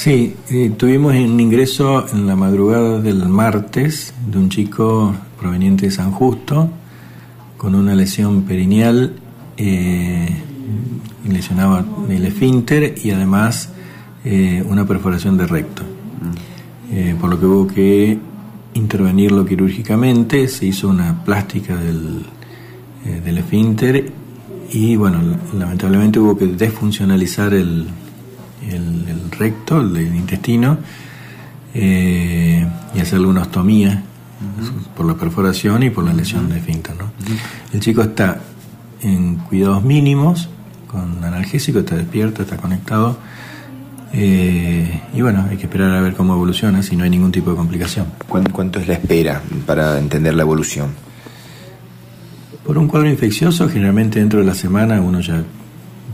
Sí, eh, tuvimos un ingreso en la madrugada del martes de un chico proveniente de San Justo con una lesión perineal, eh, lesionaba el esfínter y además eh, una perforación de recto. Eh, por lo que hubo que intervenirlo quirúrgicamente, se hizo una plástica del, del esfínter y bueno, lamentablemente hubo que desfuncionalizar el, el, recto, el, intestino, y hacerle una ostomía por la perforación y por la lesión de esfínter. ¿no? El chico está en cuidados mínimos, con analgésico, está despierto, está conectado. Eh, y bueno, hay que esperar a ver cómo evoluciona, si no hay ningún tipo de complicación. ¿Cuánto es la espera para entender la evolución? Por un cuadro infeccioso, generalmente dentro de la semana uno ya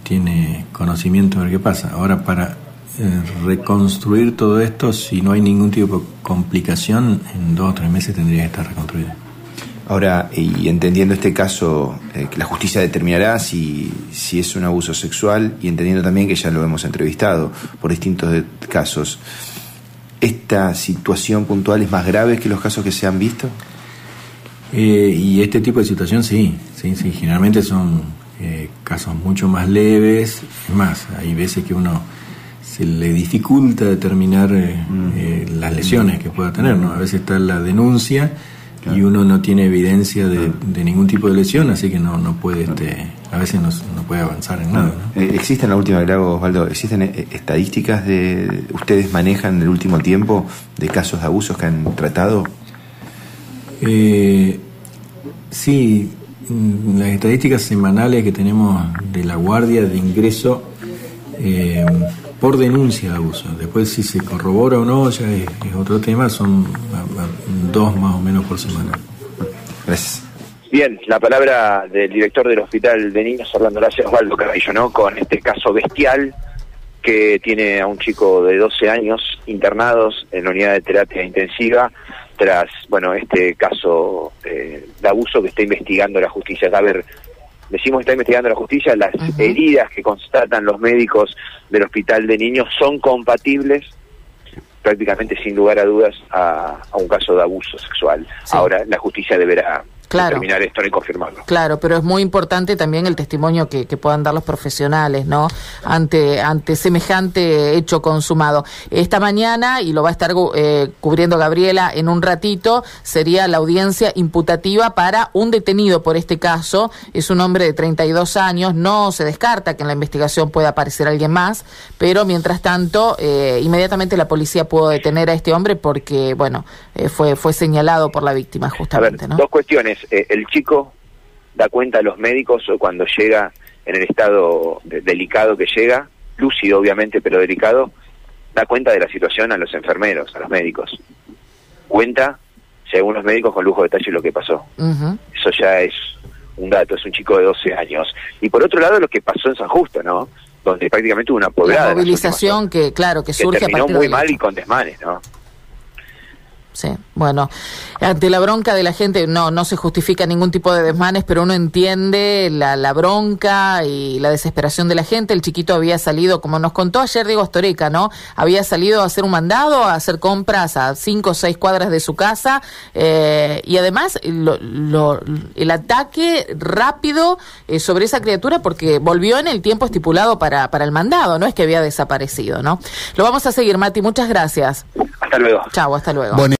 tiene conocimiento de ver qué pasa. Ahora, para eh, reconstruir todo esto, si no hay ningún tipo de complicación, en dos o tres meses tendría que estar reconstruido. Ahora, y entendiendo este caso, eh, que la justicia determinará si, si es un abuso sexual y entendiendo también que ya lo hemos entrevistado por distintos casos, ¿esta situación puntual es más grave que los casos que se han visto? Eh, y este tipo de situación sí, sí, sí, generalmente son casos mucho más leves, es más, hay veces que uno se le dificulta determinar eh, mm. eh, las lesiones que pueda tener. ¿no? A veces está la denuncia y uno no tiene evidencia de, ningún tipo de lesión, así que no, no puede, este, a veces no, puede avanzar en nada. ¿no? Eh, ¿Existen, la última que Osvaldo, existen estadísticas de, ustedes manejan en el último tiempo de casos de abusos que han tratado? sí, mm, las estadísticas semanales que tenemos de la guardia de ingreso por denuncia de abuso. Después si se corrobora o no ya es, otro tema, son dos más o menos por semana. Gracias. Bien, la palabra del director del Hospital de Niños, Orlando Gracias, Osvaldo Carrillo, ¿no? Con este caso bestial que tiene a un chico de 12 años internados en la unidad de terapia intensiva tras, bueno, este caso eh, de abuso que está investigando la justicia. A ver, decimos que está investigando la justicia, las heridas que constatan los médicos del hospital de niños son compatibles prácticamente sin lugar a dudas a, un caso de abuso sexual. Ahora la justicia deberá claro. esto confirmarlo. Claro, pero es muy importante también el testimonio que, puedan dar los profesionales, ¿no? Ante, ante semejante hecho consumado. Esta mañana, y lo va a estar eh, cubriendo Gabriela en un ratito, sería la audiencia imputativa para un detenido por este caso. Es un hombre de 32 años, no se descarta que en la investigación pueda aparecer alguien más, pero mientras tanto, eh, inmediatamente la policía pudo detener a este hombre porque, bueno, eh, fue, fue señalado por la víctima justamente, Dos cuestiones eh, el chico da cuenta a los médicos cuando llega en el estado delicado que llega, lúcido obviamente, pero delicado, da cuenta de la situación a los enfermeros, a los médicos. Cuenta, según los médicos, con lujo de detalle lo que pasó. Eso ya es un dato, es un chico de 12 años. Y por otro lado, lo que pasó en San Justo, ¿no? Donde prácticamente hubo una poblada. La movilización que, claro, que, surge terminó muy mal y con desmanes, ¿no? Sí, bueno, ante la bronca de la gente, no, no se justifica ningún tipo de desmanes, pero uno entiende la, la bronca y la desesperación de la gente. El chiquito había salido, como nos contó ayer Diego Astoreca, ¿no? Había salido a hacer un mandado, a hacer compras a cinco o seis cuadras de su casa eh, y además lo, el ataque rápido eh, sobre esa criatura porque volvió en el tiempo estipulado para, para el mandado, no es que había desaparecido, ¿no? Lo vamos a seguir, Mati, muchas gracias. Hasta luego. Chao, hasta luego.